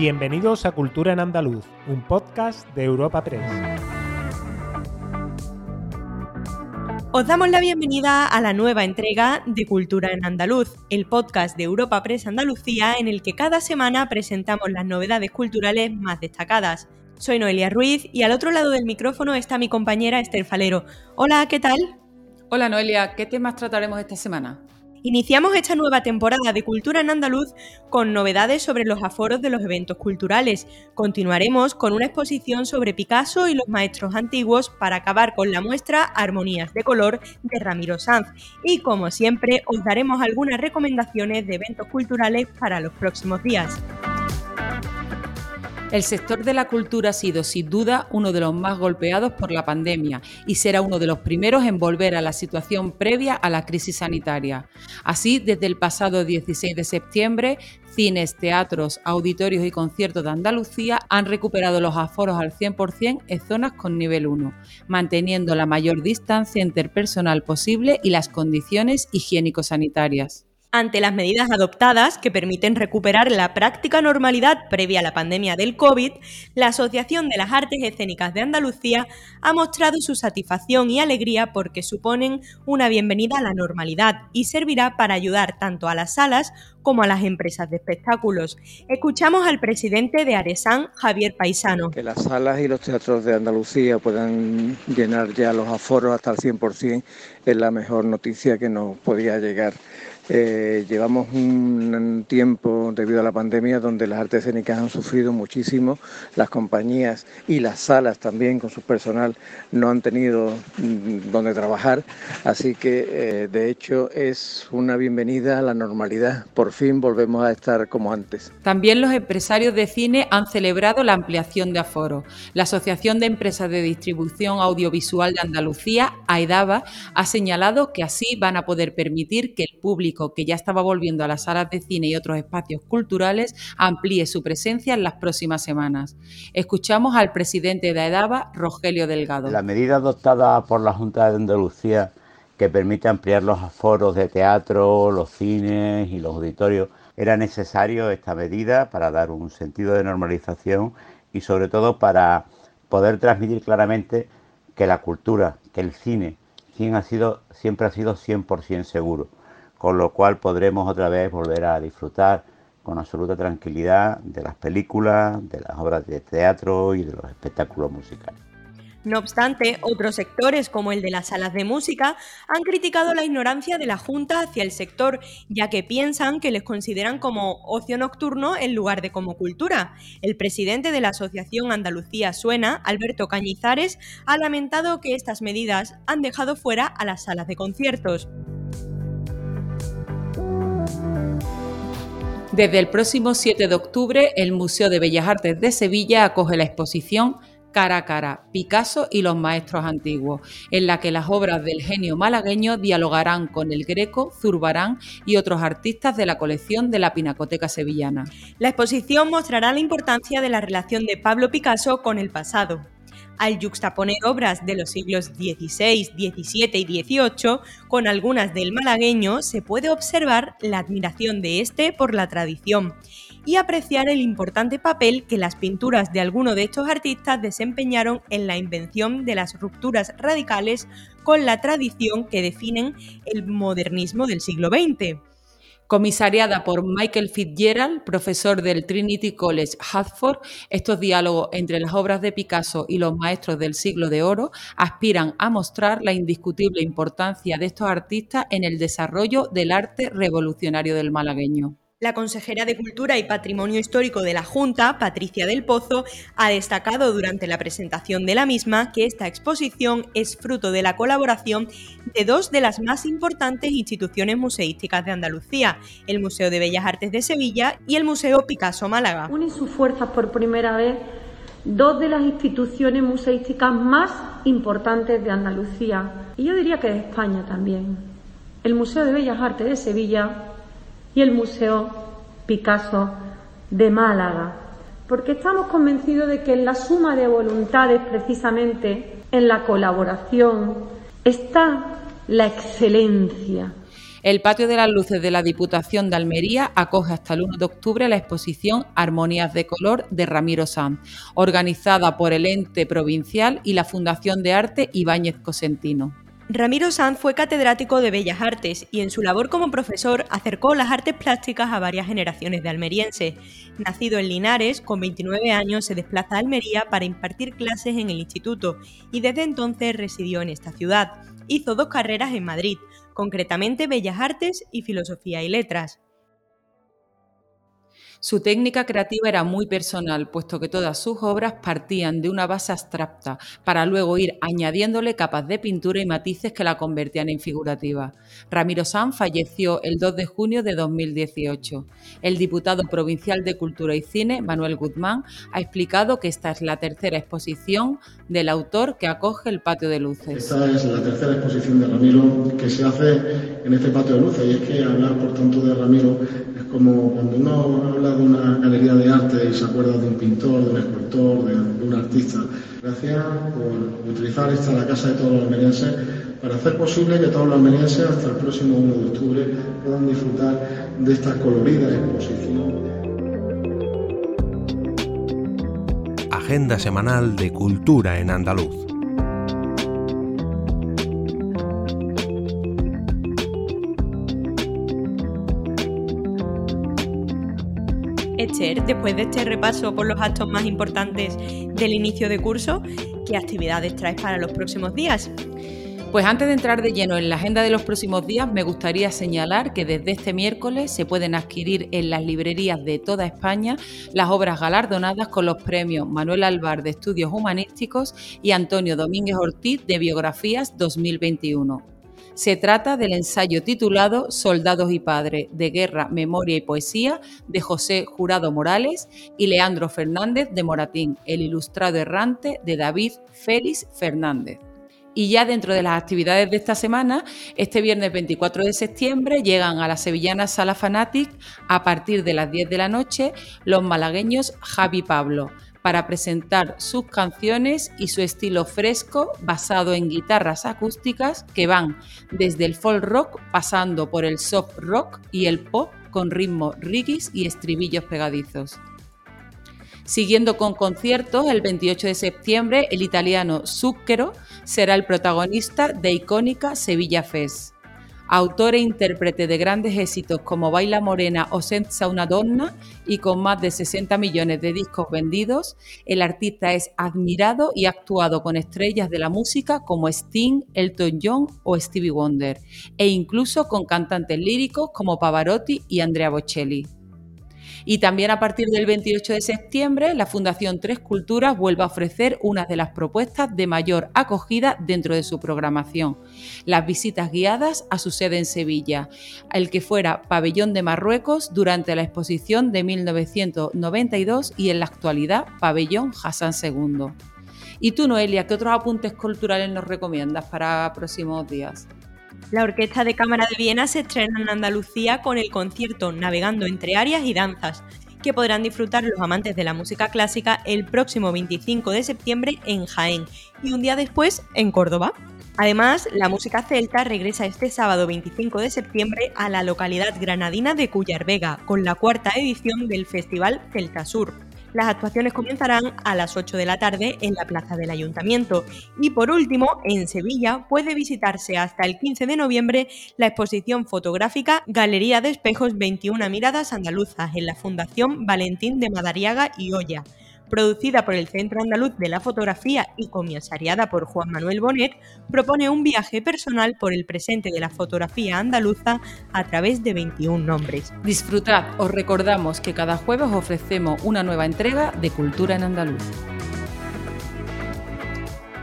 Bienvenidos a Cultura en Andaluz, un podcast de Europa Press. Os damos la bienvenida a la nueva entrega de Cultura en Andaluz, el podcast de Europa Press Andalucía en el que cada semana presentamos las novedades culturales más destacadas. Soy Noelia Ruiz y al otro lado del micrófono está mi compañera Esther Falero. Hola, ¿qué tal? Hola Noelia, ¿qué temas trataremos esta semana? Iniciamos esta nueva temporada de Cultura en Andaluz con novedades sobre los aforos de los eventos culturales. Continuaremos con una exposición sobre Picasso y los maestros antiguos para acabar con la muestra Armonías de Color de Ramiro Sanz. Y como siempre, os daremos algunas recomendaciones de eventos culturales para los próximos días. El sector de la cultura ha sido sin duda uno de los más golpeados por la pandemia y será uno de los primeros en volver a la situación previa a la crisis sanitaria. Así, desde el pasado 16 de septiembre, cines, teatros, auditorios y conciertos de Andalucía han recuperado los aforos al 100% en zonas con nivel 1, manteniendo la mayor distancia interpersonal posible y las condiciones higiénico-sanitarias. Ante las medidas adoptadas que permiten recuperar la práctica normalidad previa a la pandemia del COVID, la Asociación de las Artes Escénicas de Andalucía ha mostrado su satisfacción y alegría porque suponen una bienvenida a la normalidad y servirá para ayudar tanto a las salas como a las empresas de espectáculos. Escuchamos al presidente de Aresan, Javier Paisano. Que las salas y los teatros de Andalucía puedan llenar ya los aforos hasta el 100% es la mejor noticia que nos podía llegar eh, llevamos un tiempo debido a la pandemia donde las artes escénicas han sufrido muchísimo, las compañías y las salas también con su personal no han tenido mm, donde trabajar, así que eh, de hecho es una bienvenida a la normalidad, por fin volvemos a estar como antes. También los empresarios de cine han celebrado la ampliación de aforo. La Asociación de Empresas de Distribución Audiovisual de Andalucía, AEDABA, ha señalado que así van a poder permitir que el público que ya estaba volviendo a las salas de cine y otros espacios culturales amplíe su presencia en las próximas semanas. Escuchamos al presidente de AEDABA, Rogelio Delgado. La medida adoptada por la Junta de Andalucía que permite ampliar los aforos de teatro, los cines y los auditorios, era necesario esta medida para dar un sentido de normalización y sobre todo para poder transmitir claramente que la cultura, que el cine, ha sido, siempre ha sido 100% seguro con lo cual podremos otra vez volver a disfrutar con absoluta tranquilidad de las películas, de las obras de teatro y de los espectáculos musicales. No obstante, otros sectores, como el de las salas de música, han criticado la ignorancia de la Junta hacia el sector, ya que piensan que les consideran como ocio nocturno en lugar de como cultura. El presidente de la Asociación Andalucía Suena, Alberto Cañizares, ha lamentado que estas medidas han dejado fuera a las salas de conciertos. Desde el próximo 7 de octubre, el Museo de Bellas Artes de Sevilla acoge la exposición Cara a Cara, Picasso y los Maestros Antiguos, en la que las obras del genio malagueño dialogarán con el Greco, Zurbarán y otros artistas de la colección de la Pinacoteca Sevillana. La exposición mostrará la importancia de la relación de Pablo Picasso con el pasado, al yuxtaponer obras de los siglos XVI, XVII y XVIII con algunas del malagueño, se puede observar la admiración de este por la tradición y apreciar el importante papel que las pinturas de algunos de estos artistas desempeñaron en la invención de las rupturas radicales con la tradición que definen el modernismo del siglo XX comisariada por Michael Fitzgerald, profesor del Trinity College Hartford, estos diálogos entre las obras de Picasso y los maestros del siglo de oro aspiran a mostrar la indiscutible importancia de estos artistas en el desarrollo del arte revolucionario del malagueño. La consejera de Cultura y Patrimonio Histórico de la Junta, Patricia del Pozo, ha destacado durante la presentación de la misma que esta exposición es fruto de la colaboración de dos de las más importantes instituciones museísticas de Andalucía, el Museo de Bellas Artes de Sevilla y el Museo Picasso Málaga. Unen sus fuerzas por primera vez dos de las instituciones museísticas más importantes de Andalucía y yo diría que de España también. El Museo de Bellas Artes de Sevilla y el Museo Picasso de Málaga, porque estamos convencidos de que en la suma de voluntades, precisamente en la colaboración, está la excelencia. El Patio de las Luces de la Diputación de Almería acoge hasta el 1 de octubre la exposición Armonías de Color de Ramiro Sanz, organizada por el ente provincial y la Fundación de Arte Ibáñez Cosentino. Ramiro Sanz fue catedrático de Bellas Artes y en su labor como profesor acercó las artes plásticas a varias generaciones de almerienses. Nacido en Linares, con 29 años se desplaza a Almería para impartir clases en el instituto y desde entonces residió en esta ciudad. Hizo dos carreras en Madrid, concretamente Bellas Artes y Filosofía y Letras. Su técnica creativa era muy personal, puesto que todas sus obras partían de una base abstracta, para luego ir añadiéndole capas de pintura y matices que la convertían en figurativa. Ramiro Sanz falleció el 2 de junio de 2018. El diputado provincial de Cultura y Cine, Manuel Guzmán, ha explicado que esta es la tercera exposición del autor que acoge el Patio de Luces. Esta es la tercera exposición de Ramiro que se hace en este Patio de Luces, y es que hablar, por tanto, de Ramiro es como cuando uno habla de una galería de arte y se acuerda de un pintor, de un escultor, de, un artista. Gracias por utilizar esta la casa de todos los almerienses para hacer posible que todos los almerienses hasta el próximo 1 de octubre puedan disfrutar de esta colorida exposición. Agenda semanal de cultura en andaluz. Después de este repaso por los actos más importantes del inicio de curso, ¿qué actividades traes para los próximos días? Pues antes de entrar de lleno en la agenda de los próximos días, me gustaría señalar que desde este miércoles se pueden adquirir en las librerías de toda España las obras galardonadas con los premios Manuel Alvar de Estudios Humanísticos y Antonio Domínguez Ortiz de Biografías 2021. Se trata del ensayo titulado Soldados y Padres de Guerra, Memoria y Poesía de José Jurado Morales y Leandro Fernández de Moratín, el ilustrado errante de David Félix Fernández. Y ya dentro de las actividades de esta semana, este viernes 24 de septiembre llegan a la sevillana Sala Fanatic a partir de las 10 de la noche los malagueños Javi Pablo, para presentar sus canciones y su estilo fresco basado en guitarras acústicas que van desde el folk rock pasando por el soft rock y el pop con ritmos rigis y estribillos pegadizos. Siguiendo con conciertos, el 28 de septiembre el italiano Zucchero será el protagonista de icónica Sevilla Fest autor e intérprete de grandes éxitos como Baila Morena o Senza una donna y con más de 60 millones de discos vendidos, el artista es admirado y actuado con estrellas de la música como Sting, Elton John o Stevie Wonder, e incluso con cantantes líricos como Pavarotti y Andrea Bocelli. Y también a partir del 28 de septiembre, la Fundación Tres Culturas vuelve a ofrecer una de las propuestas de mayor acogida dentro de su programación, las visitas guiadas a su sede en Sevilla, el que fuera pabellón de Marruecos durante la exposición de 1992 y en la actualidad pabellón Hassan II. ¿Y tú, Noelia, qué otros apuntes culturales nos recomiendas para próximos días? La Orquesta de Cámara de Viena se estrena en Andalucía con el concierto Navegando entre áreas y danzas, que podrán disfrutar los amantes de la música clásica el próximo 25 de septiembre en Jaén y un día después en Córdoba. Además, la música celta regresa este sábado 25 de septiembre a la localidad granadina de Cuyar Vega con la cuarta edición del Festival Celta Sur. Las actuaciones comenzarán a las 8 de la tarde en la plaza del ayuntamiento. Y por último, en Sevilla puede visitarse hasta el 15 de noviembre la exposición fotográfica Galería de Espejos 21 Miradas Andaluzas en la Fundación Valentín de Madariaga y Olla producida por el Centro Andaluz de la Fotografía y comisariada por Juan Manuel Bonet, propone un viaje personal por el presente de la fotografía andaluza a través de 21 nombres. Disfrutad, os recordamos que cada jueves ofrecemos una nueva entrega de Cultura en Andaluz.